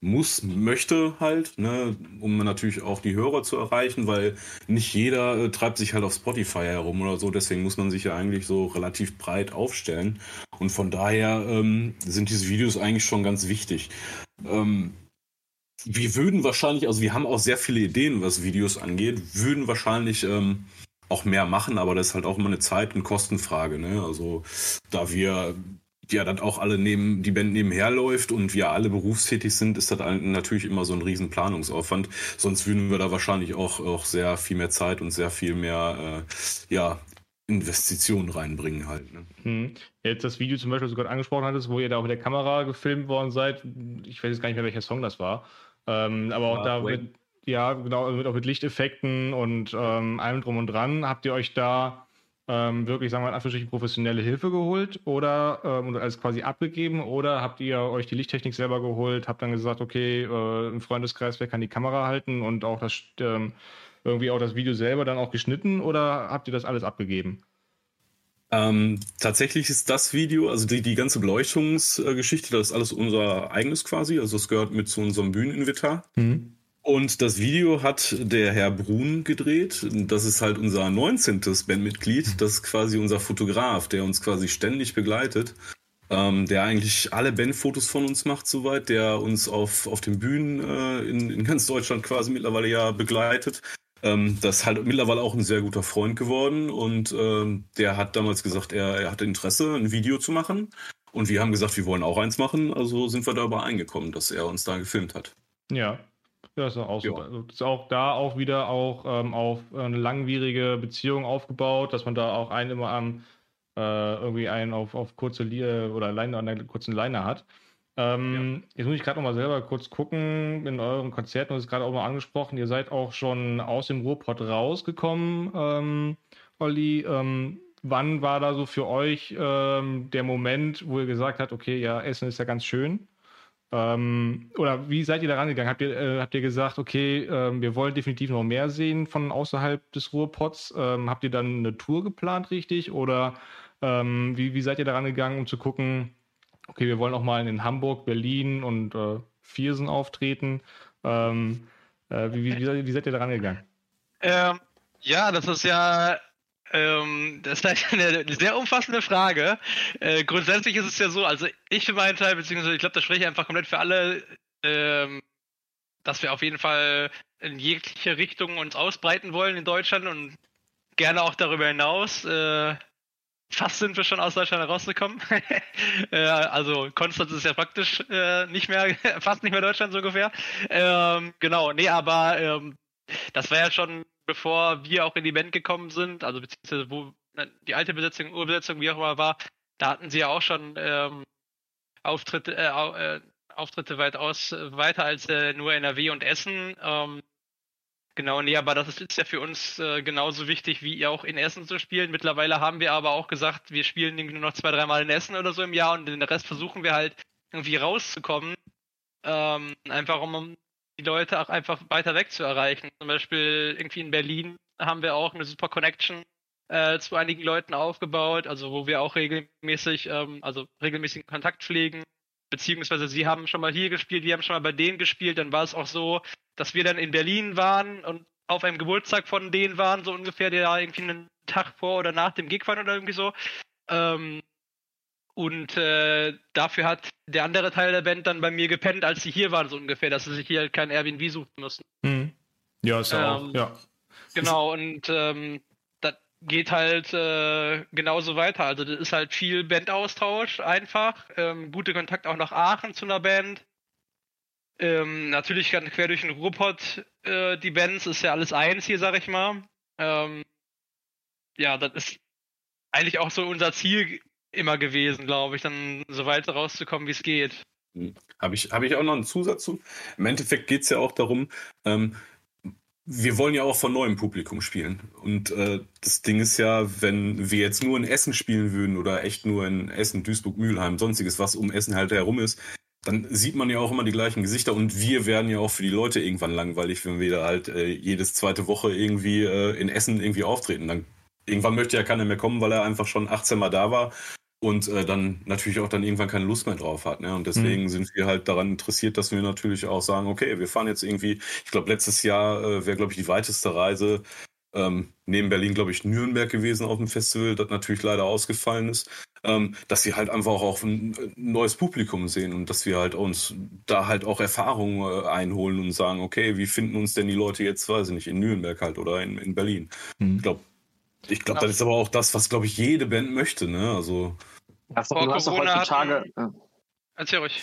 muss, möchte halt, ne, um natürlich auch die Hörer zu erreichen, weil nicht jeder äh, treibt sich halt auf Spotify herum oder so, deswegen muss man sich ja eigentlich so relativ breit aufstellen. Und von daher ähm, sind diese Videos eigentlich schon ganz wichtig. Ähm, wir würden wahrscheinlich, also wir haben auch sehr viele Ideen, was Videos angeht, würden wahrscheinlich ähm, auch mehr machen, aber das ist halt auch immer eine Zeit- und Kostenfrage. Ne? Also da wir ja dann auch alle neben, die Band nebenher läuft und wir alle berufstätig sind, ist das natürlich immer so ein riesen Planungsaufwand. Sonst würden wir da wahrscheinlich auch, auch sehr viel mehr Zeit und sehr viel mehr, äh, ja, Investitionen reinbringen halt. Ne? Hm. Jetzt das Video zum Beispiel, das du gerade angesprochen hattest, wo ihr da auch mit der Kamera gefilmt worden seid. Ich weiß jetzt gar nicht mehr, welcher Song das war. Ähm, aber auch da mit, ja, genau, mit, auch mit Lichteffekten und ähm, allem drum und dran. Habt ihr euch da ähm, wirklich, sagen wir mal, in professionelle Hilfe geholt oder ähm, alles quasi abgegeben oder habt ihr euch die Lichttechnik selber geholt, habt dann gesagt, okay, äh, im Freundeskreis, wer kann die Kamera halten und auch das ähm, irgendwie auch das Video selber dann auch geschnitten oder habt ihr das alles abgegeben? Ähm, tatsächlich ist das Video, also die, die ganze Beleuchtungsgeschichte, das ist alles unser eigenes quasi. Also es gehört mit zu unserem Bühneninvitar. Mhm. Und das Video hat der Herr Brun gedreht. Das ist halt unser 19. Bandmitglied. Das ist quasi unser Fotograf, der uns quasi ständig begleitet. Ähm, der eigentlich alle Bandfotos von uns macht soweit, der uns auf, auf den Bühnen äh, in, in ganz Deutschland quasi mittlerweile ja begleitet. Ähm, das ist halt mittlerweile auch ein sehr guter Freund geworden und ähm, der hat damals gesagt, er, er hatte Interesse, ein Video zu machen. Und wir haben gesagt, wir wollen auch eins machen. Also sind wir da übereingekommen, dass er uns da gefilmt hat. Ja, ja, ist auch super. Also ist auch da auch wieder auch ähm, auf eine langwierige Beziehung aufgebaut, dass man da auch einen immer am äh, irgendwie einen auf, auf kurze Linie oder Leine an einer kurzen Leine hat. Ähm, ja. Jetzt muss ich gerade noch mal selber kurz gucken in euren Konzerten, das ist gerade auch mal angesprochen, ihr seid auch schon aus dem Ruhrpott rausgekommen, ähm, Olli. Ähm, wann war da so für euch ähm, der Moment, wo ihr gesagt habt, okay, ja, Essen ist ja ganz schön? Ähm, oder wie seid ihr da rangegangen? Habt ihr, äh, habt ihr gesagt, okay, ähm, wir wollen definitiv noch mehr sehen von außerhalb des Ruhrpots? Ähm, habt ihr dann eine Tour geplant, richtig? Oder ähm, wie, wie seid ihr da rangegangen, um zu gucken, okay, wir wollen auch mal in Hamburg, Berlin und äh, Viersen auftreten? Ähm, äh, wie, wie, wie, seid ihr da rangegangen? Ähm, ja, das ist ja ähm, das ist eine sehr umfassende Frage. Äh, grundsätzlich ist es ja so, also ich für meinen Teil, beziehungsweise ich glaube, das spreche ich einfach komplett für alle, ähm, dass wir auf jeden Fall in jegliche Richtung uns ausbreiten wollen in Deutschland und gerne auch darüber hinaus. Äh, fast sind wir schon aus Deutschland herausgekommen. äh, also Konstanz ist ja praktisch äh, nicht mehr, fast nicht mehr Deutschland so ungefähr. Ähm, genau, nee, aber ähm, das war ja schon bevor wir auch in die Band gekommen sind, also beziehungsweise wo die alte Besetzung, Urbesetzung, wie auch immer war, da hatten sie ja auch schon ähm, Auftritte, äh, äh, Auftritte weitaus weiter als äh, nur NRW und Essen. Ähm, genau, nee, aber das ist, ja für uns äh, genauso wichtig, wie auch in Essen zu spielen. Mittlerweile haben wir aber auch gesagt, wir spielen nur noch zwei, dreimal in Essen oder so im Jahr und den Rest versuchen wir halt irgendwie rauszukommen. Ähm, einfach um die Leute auch einfach weiter weg zu erreichen. Zum Beispiel irgendwie in Berlin haben wir auch eine super Connection äh, zu einigen Leuten aufgebaut, also wo wir auch regelmäßig, ähm, also regelmäßigen Kontakt pflegen. Beziehungsweise sie haben schon mal hier gespielt, wir haben schon mal bei denen gespielt. Dann war es auch so, dass wir dann in Berlin waren und auf einem Geburtstag von denen waren, so ungefähr, der irgendwie einen Tag vor oder nach dem Gig waren oder irgendwie so. Ähm, und äh, dafür hat der andere Teil der Band dann bei mir gepennt, als sie hier waren, so ungefähr, dass sie sich hier halt kein Airbnb suchen mussten. Mhm. Ja, ist ja ähm, auch, ja. Genau, und ähm, geht halt äh, genauso weiter. Also das ist halt viel Bandaustausch einfach. Ähm, gute Kontakt auch nach Aachen zu einer Band. Ähm, natürlich quer durch den Ruhrpott äh, die Bands ist ja alles eins hier, sag ich mal. Ähm, ja, das ist eigentlich auch so unser Ziel immer gewesen, glaube ich, dann so weit rauszukommen, wie es geht. Hm. Habe ich, hab ich auch noch einen Zusatz zu? Im Endeffekt geht es ja auch darum, ähm, wir wollen ja auch von neuem Publikum spielen. Und äh, das Ding ist ja, wenn wir jetzt nur in Essen spielen würden oder echt nur in Essen, Duisburg, Mülheim, sonstiges, was um Essen halt herum ist, dann sieht man ja auch immer die gleichen Gesichter und wir werden ja auch für die Leute irgendwann langweilig, wenn wir da halt äh, jedes zweite Woche irgendwie äh, in Essen irgendwie auftreten. Dann irgendwann möchte ja keiner mehr kommen, weil er einfach schon 18 Mal da war und äh, dann natürlich auch dann irgendwann keine Lust mehr drauf hat. Ne? Und deswegen mhm. sind wir halt daran interessiert, dass wir natürlich auch sagen, okay, wir fahren jetzt irgendwie, ich glaube, letztes Jahr äh, wäre, glaube ich, die weiteste Reise ähm, neben Berlin, glaube ich, Nürnberg gewesen auf dem Festival, das natürlich leider ausgefallen ist, ähm, dass wir halt einfach auch ein neues Publikum sehen und dass wir halt uns da halt auch Erfahrungen äh, einholen und sagen, okay, wie finden uns denn die Leute jetzt, weiß ich nicht, in Nürnberg halt oder in, in Berlin. Mhm. Ich glaube, ich glaube, das ist aber auch das, was, glaube ich, jede Band möchte, ne? Also. Ja, vor du hast doch heutzutage. Hatten... Erzähl ruhig.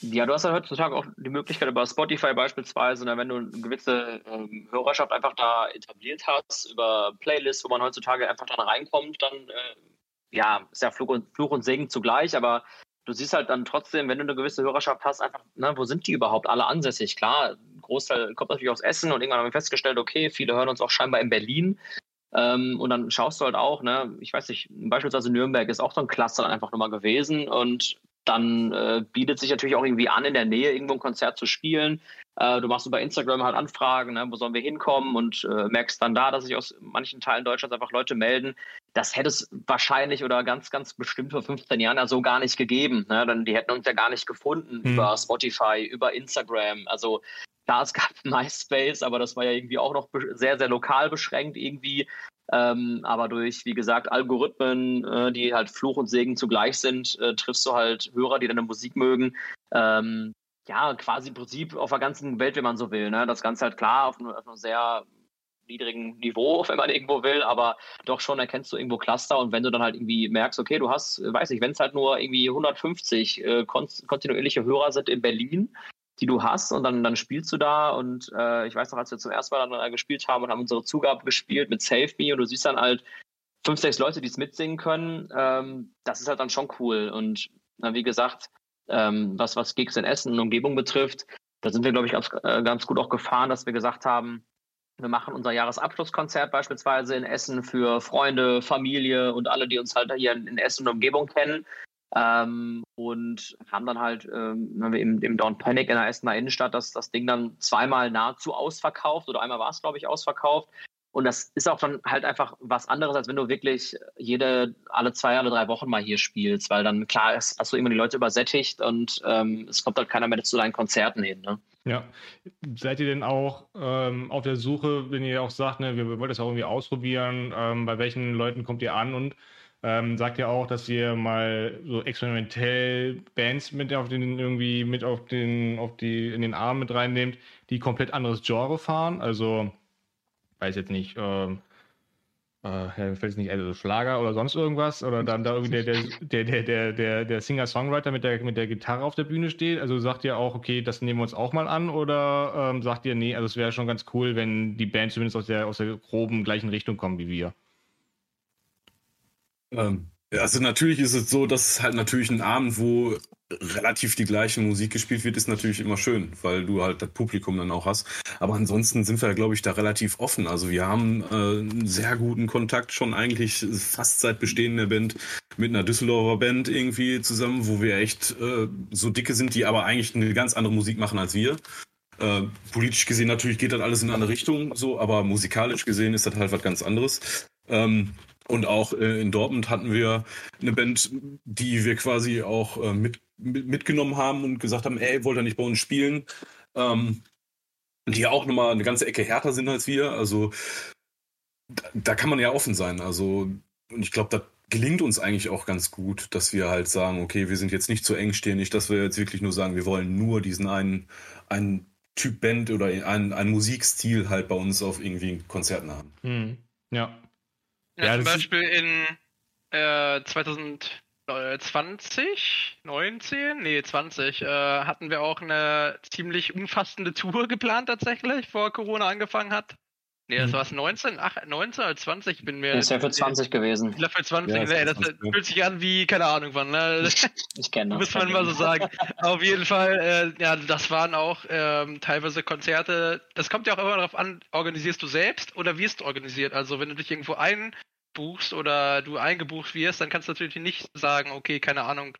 Ja, du hast ja heutzutage auch die Möglichkeit über Spotify beispielsweise, ne, wenn du eine gewisse ähm, Hörerschaft einfach da etabliert hast, über Playlists, wo man heutzutage einfach dann reinkommt, dann äh, ja, ist ja Fluch und, Fluch und Segen zugleich, aber du siehst halt dann trotzdem, wenn du eine gewisse Hörerschaft hast, einfach, ne, wo sind die überhaupt alle ansässig? Klar, ein Großteil kommt natürlich aus Essen und irgendwann haben wir festgestellt, okay, viele hören uns auch scheinbar in Berlin. Ähm, und dann schaust du halt auch, ne, ich weiß nicht, beispielsweise Nürnberg ist auch so ein Cluster einfach nochmal gewesen und dann äh, bietet sich natürlich auch irgendwie an, in der Nähe irgendwo ein Konzert zu spielen. Äh, du machst über Instagram halt Anfragen, ne, wo sollen wir hinkommen und äh, merkst dann da, dass sich aus manchen Teilen Deutschlands einfach Leute melden. Das hätte es wahrscheinlich oder ganz, ganz bestimmt vor 15 Jahren ja so gar nicht gegeben. Ne? Dann, die hätten uns ja gar nicht gefunden mhm. über Spotify, über Instagram. Also Klar, es gab MySpace, aber das war ja irgendwie auch noch sehr, sehr lokal beschränkt irgendwie. Ähm, aber durch, wie gesagt, Algorithmen, äh, die halt Fluch und Segen zugleich sind, äh, triffst du halt Hörer, die deine Musik mögen. Ähm, ja, quasi im Prinzip auf der ganzen Welt, wenn man so will. Ne? Das Ganze halt klar auf, auf einem sehr niedrigen Niveau, wenn man irgendwo will, aber doch schon erkennst du irgendwo Cluster und wenn du dann halt irgendwie merkst, okay, du hast, weiß ich, wenn es halt nur irgendwie 150 äh, kontinuierliche Hörer sind in Berlin, die du hast und dann, dann spielst du da und äh, ich weiß noch, als wir zum ersten Mal dann gespielt haben und haben unsere Zugabe gespielt mit Save Me und du siehst dann halt fünf, sechs Leute, die es mitsingen können, ähm, das ist halt dann schon cool und na, wie gesagt, ähm, was, was Gigs in Essen und Umgebung betrifft, da sind wir, glaube ich, ganz, äh, ganz gut auch gefahren, dass wir gesagt haben, wir machen unser Jahresabschlusskonzert beispielsweise in Essen für Freunde, Familie und alle, die uns halt hier in, in Essen und Umgebung kennen. Ähm, und haben dann halt ähm, im, im Down Panic in der Essener Innenstadt das, das Ding dann zweimal nahezu ausverkauft oder einmal war es, glaube ich, ausverkauft. Und das ist auch dann halt einfach was anderes, als wenn du wirklich jede, alle zwei oder drei Wochen mal hier spielst, weil dann klar ist, hast du immer die Leute übersättigt und ähm, es kommt halt keiner mehr zu deinen Konzerten hin. Ne? Ja. Seid ihr denn auch ähm, auf der Suche, wenn ihr auch sagt, ne, wir, wir wollen das auch irgendwie ausprobieren, ähm, bei welchen Leuten kommt ihr an und ähm, sagt ja auch, dass ihr mal so experimentell Bands mit auf den irgendwie mit auf den auf die in den Arm mit reinnehmt, die komplett anderes Genre fahren. Also weiß jetzt nicht, ähm, äh, fällt es nicht also Schlager oder sonst irgendwas oder dann da irgendwie der der der der der, der Singer Songwriter mit der mit der Gitarre auf der Bühne steht. Also sagt ihr auch, okay, das nehmen wir uns auch mal an oder ähm, sagt ihr, nee, also es wäre schon ganz cool, wenn die Band zumindest aus der aus der groben gleichen Richtung kommen wie wir. Ähm, also natürlich ist es so, dass halt natürlich ein Abend, wo relativ die gleiche Musik gespielt wird, ist natürlich immer schön, weil du halt das Publikum dann auch hast. Aber ansonsten sind wir, glaube ich, da relativ offen. Also wir haben äh, einen sehr guten Kontakt schon eigentlich fast seit Bestehen der Band mit einer Düsseldorfer Band irgendwie zusammen, wo wir echt äh, so dicke sind, die aber eigentlich eine ganz andere Musik machen als wir. Äh, politisch gesehen natürlich geht das alles in eine andere Richtung, so, aber musikalisch gesehen ist das halt was ganz anderes. Ähm, und auch äh, in Dortmund hatten wir eine Band, die wir quasi auch äh, mit, mit, mitgenommen haben und gesagt haben, ey, wollt ihr nicht bei uns spielen? Ähm, die ja auch nochmal eine ganze Ecke härter sind als wir. Also da, da kann man ja offen sein. Also, und ich glaube, das gelingt uns eigentlich auch ganz gut, dass wir halt sagen, okay, wir sind jetzt nicht zu eng stehen, nicht, dass wir jetzt wirklich nur sagen, wir wollen nur diesen einen, einen Typ Band oder einen, einen Musikstil halt bei uns auf irgendwie Konzerten haben. Hm. Ja, Ja, ja zum Beispiel in äh, 2020, 19, nee, 20, äh, hatten wir auch eine ziemlich umfassende Tour geplant tatsächlich, bevor Corona angefangen hat. Nee, das war es 19, ach, 19 oder 20, ich bin mir. Das ist ja für 20 gewesen. Ja, für 20, ja, das, nee, das, das fühlt sich an wie, keine Ahnung wann, ne? Ich kenne das. Muss man mal so sagen. Auf jeden Fall, äh, ja, das waren auch ähm, teilweise Konzerte. Das kommt ja auch immer darauf an, organisierst du selbst oder wirst du organisiert? Also, wenn du dich irgendwo einbuchst oder du eingebucht wirst, dann kannst du natürlich nicht sagen, okay, keine Ahnung.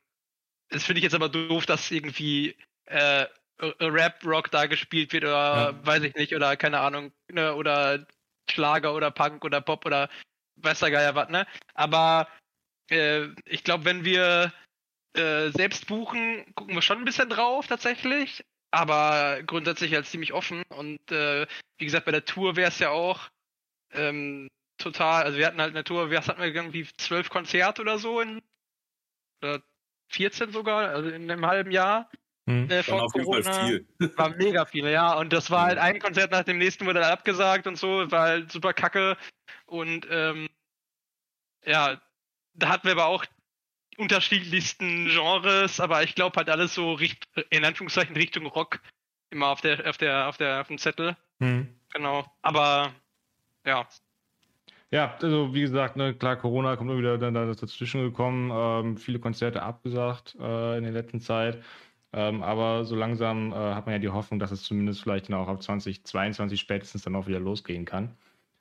Das finde ich jetzt aber doof, dass irgendwie äh, Rap-Rock da gespielt wird oder ja. weiß ich nicht, oder keine Ahnung, ne, oder Schlager oder Punk oder Pop oder weiß der Geier was, ne? Aber äh, ich glaube, wenn wir äh, selbst buchen, gucken wir schon ein bisschen drauf tatsächlich, aber grundsätzlich als ziemlich offen und äh, wie gesagt, bei der Tour wäre es ja auch ähm, total, also wir hatten halt eine Tour, was hatten wir irgendwie zwölf Konzerte oder so in oder 14 sogar, also in einem halben Jahr. Hm. Äh, vor Corona. War mega viel, ja. Und das war halt ein Konzert nach dem nächsten wurde dann abgesagt und so, war halt super kacke. Und ähm, ja, da hatten wir aber auch unterschiedlichsten Genres, aber ich glaube halt alles so richt in Anführungszeichen Richtung Rock immer auf der auf der auf der auf dem Zettel. Hm. Genau. Aber ja. Ja, also wie gesagt, ne, klar, Corona kommt immer wieder dann dazwischen gekommen, ähm, viele Konzerte abgesagt äh, in der letzten Zeit. Ähm, aber so langsam äh, hat man ja die Hoffnung, dass es zumindest vielleicht auch auf 2022 spätestens dann auch wieder losgehen kann.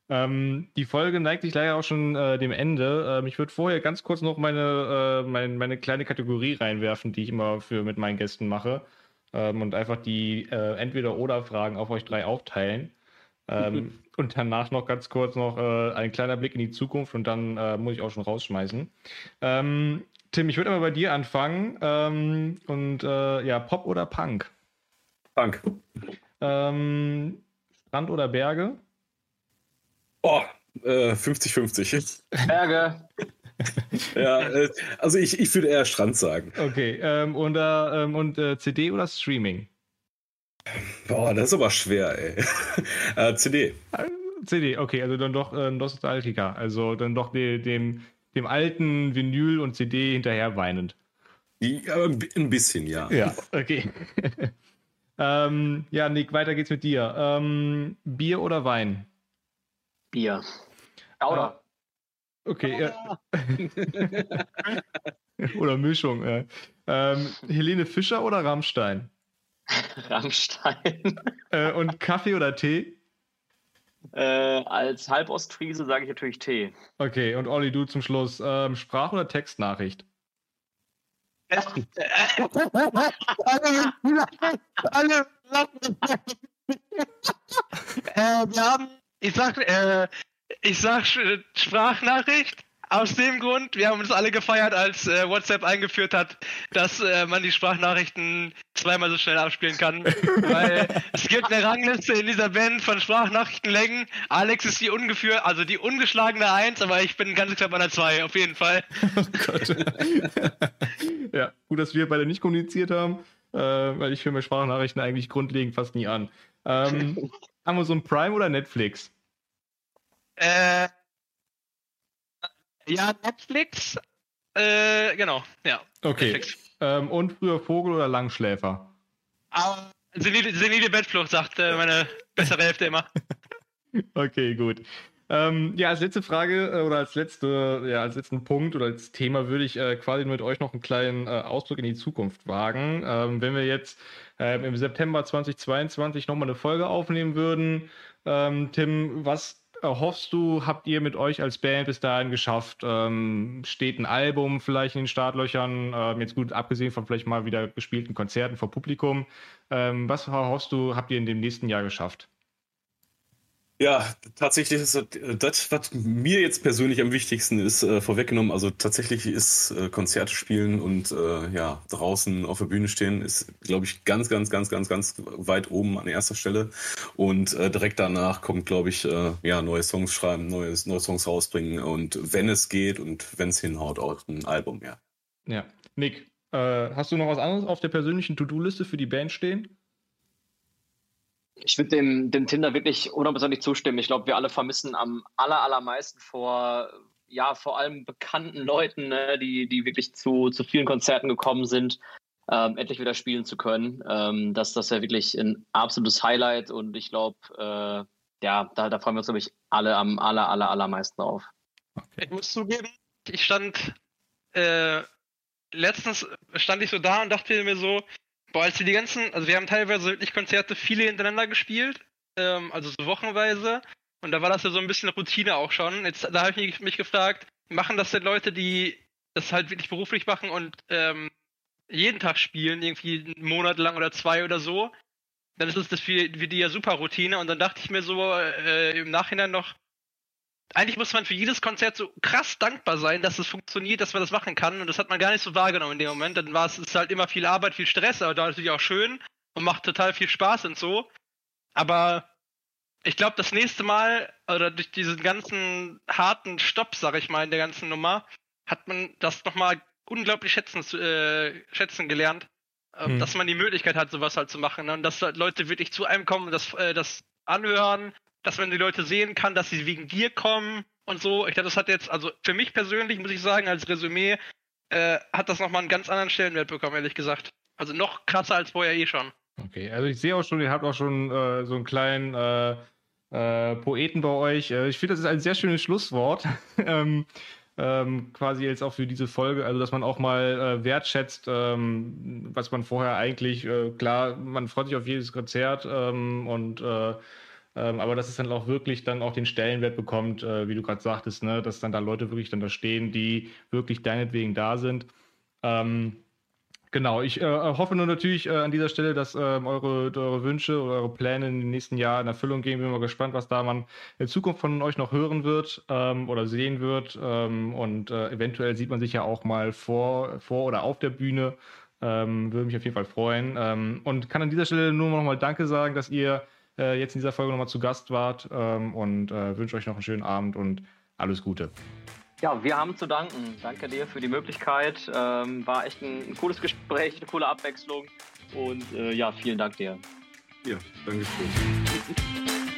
Ähm, die Folge neigt sich leider auch schon äh, dem Ende. Ähm, ich würde vorher ganz kurz noch meine, äh, mein, meine kleine Kategorie reinwerfen, die ich immer für mit meinen Gästen mache. Ähm, und einfach die äh, Entweder-Oder-Fragen auf euch drei aufteilen. Ähm, und danach noch ganz kurz noch äh, ein kleiner Blick in die Zukunft und dann äh, muss ich auch schon rausschmeißen. Ähm, Tim, ich würde mal bei dir anfangen. Ähm, und äh, ja, Pop oder Punk? Punk. Ähm, Strand oder Berge? Oh, 50-50. Äh, Berge. ja, äh, also ich, ich würde eher Strand sagen. Okay, ähm, und, äh, ähm, und äh, CD oder Streaming? Boah, das ist aber schwer, ey. Äh, CD. CD, okay, also dann doch äh, Nostalgiker. Also dann doch de, dem dem alten Vinyl und CD hinterher weinend. Ja, ein bisschen, ja. Ja, okay. ähm, ja, Nick, weiter geht's mit dir. Ähm, Bier oder Wein? Bier. Oder? Äh, okay, ja. oder Mischung. Äh. Ähm, Helene Fischer oder Rammstein? Rammstein. äh, und Kaffee oder Tee? Äh, als Halbostfriese sage ich natürlich Tee. Okay, und Olli, du zum Schluss. Ähm, Sprach- oder Textnachricht? alle, alle, äh, wir haben, ich sag, äh, ich sag Sprachnachricht, aus dem Grund, wir haben uns alle gefeiert, als äh, WhatsApp eingeführt hat, dass äh, man die Sprachnachrichten zweimal so schnell abspielen kann. Weil es gibt eine Rangliste in dieser Band von Sprachnachrichtenlängen. Alex ist die ungefähr, also die ungeschlagene Eins, aber ich bin ganz knapp an der Zwei, auf jeden Fall. Oh Gott. ja, gut, dass wir beide nicht kommuniziert haben, äh, weil ich höre mir Sprachnachrichten eigentlich grundlegend fast nie an. Ähm, Amazon Prime oder Netflix? Äh, ja, Netflix. Äh, genau, ja. Okay. Ähm, und früher Vogel oder Langschläfer? Ah, senile, senile Bettflucht, sagt äh, meine bessere Hälfte immer. okay, gut. Ähm, ja, als letzte Frage äh, oder als letzte, ja, als letzten Punkt oder als Thema würde ich äh, quasi mit euch noch einen kleinen äh, Ausdruck in die Zukunft wagen. Ähm, wenn wir jetzt ähm, im September 2022 nochmal eine Folge aufnehmen würden, ähm, Tim, was hoffst du, habt ihr mit euch als Band bis dahin geschafft? Ähm, steht ein Album vielleicht in den Startlöchern? Ähm, jetzt gut, abgesehen von vielleicht mal wieder gespielten Konzerten vor Publikum. Ähm, was hoffst du, habt ihr in dem nächsten Jahr geschafft? Ja, tatsächlich ist das, was mir jetzt persönlich am wichtigsten ist, äh, vorweggenommen. Also tatsächlich ist äh, Konzerte spielen und äh, ja, draußen auf der Bühne stehen, ist, glaube ich, ganz, ganz, ganz, ganz, ganz weit oben an erster Stelle. Und äh, direkt danach kommt, glaube ich, äh, ja, neue Songs schreiben, neues, neue Songs rausbringen und wenn es geht und wenn es hinhaut, auch ein Album, ja. Ja. Nick, äh, hast du noch was anderes auf der persönlichen To-Do-Liste für die Band stehen? Ich würde dem, dem Tim da wirklich hundertprozentig zustimmen. Ich glaube, wir alle vermissen am aller, allermeisten vor, ja, vor allem bekannten Leuten, ne, die, die wirklich zu, zu vielen Konzerten gekommen sind, ähm, endlich wieder spielen zu können. Ähm, das, das ist ja wirklich ein absolutes Highlight und ich glaube, äh, ja, da, da freuen wir uns, glaube ich, alle am aller, aller, allermeisten drauf. Ich muss zugeben, ich stand äh, letztens stand ich so da und dachte mir so, boah, als wir die ganzen, also wir haben teilweise wirklich Konzerte viele hintereinander gespielt, ähm, also so wochenweise. Und da war das ja so ein bisschen Routine auch schon. Jetzt, da habe ich mich, gefragt, machen das denn Leute, die das halt wirklich beruflich machen und ähm, jeden Tag spielen, irgendwie einen Monat lang oder zwei oder so, dann ist das für, für die ja super Routine. Und dann dachte ich mir so äh, im Nachhinein noch, eigentlich muss man für jedes Konzert so krass dankbar sein, dass es funktioniert, dass man das machen kann. Und das hat man gar nicht so wahrgenommen in dem Moment. Dann war es ist halt immer viel Arbeit, viel Stress, aber da natürlich auch schön und macht total viel Spaß und so. Aber ich glaube, das nächste Mal, oder durch diesen ganzen harten Stopp, sag ich mal, in der ganzen Nummer, hat man das nochmal unglaublich schätzen, äh, schätzen gelernt, äh, hm. dass man die Möglichkeit hat, sowas halt zu machen. Ne? Und dass halt Leute wirklich zu einem kommen und das, äh, das anhören, dass man die Leute sehen kann, dass sie wegen dir kommen und so. Ich glaube, das hat jetzt, also für mich persönlich, muss ich sagen, als Resümee, äh, hat das nochmal einen ganz anderen Stellenwert bekommen, ehrlich gesagt. Also noch krasser als vorher eh schon. Okay, also ich sehe auch schon, ihr habt auch schon äh, so einen kleinen äh, äh Poeten bei euch. Äh, ich finde, das ist ein sehr schönes Schlusswort. ähm, ähm, quasi jetzt auch für diese Folge, also dass man auch mal äh, wertschätzt, ähm, was man vorher eigentlich, äh, klar, man freut sich auf jedes Konzert ähm, und äh, ähm, aber dass es dann auch wirklich dann auch den Stellenwert bekommt, äh, wie du gerade sagtest, ne, dass dann da Leute wirklich dann da stehen, die wirklich deinetwegen da sind. Ähm, Genau, ich äh, hoffe nur natürlich äh, an dieser Stelle, dass ähm, eure, eure Wünsche oder eure Pläne in den nächsten Jahren in Erfüllung gehen. Bin mal gespannt, was da man in Zukunft von euch noch hören wird ähm, oder sehen wird. Ähm, und äh, eventuell sieht man sich ja auch mal vor, vor oder auf der Bühne. Ähm, würde mich auf jeden Fall freuen. Und kann an dieser Stelle nur noch mal Danke sagen, dass ihr äh, jetzt in dieser Folge nochmal zu Gast wart ähm, und äh, wünsche euch noch einen schönen Abend und alles Gute. Ja, wir haben zu danken. Danke dir für die Möglichkeit. Ähm, war echt ein, ein, cooles Gespräch, eine coole Abwechslung. Und äh, ja, vielen Dank dir. Ja, danke schön.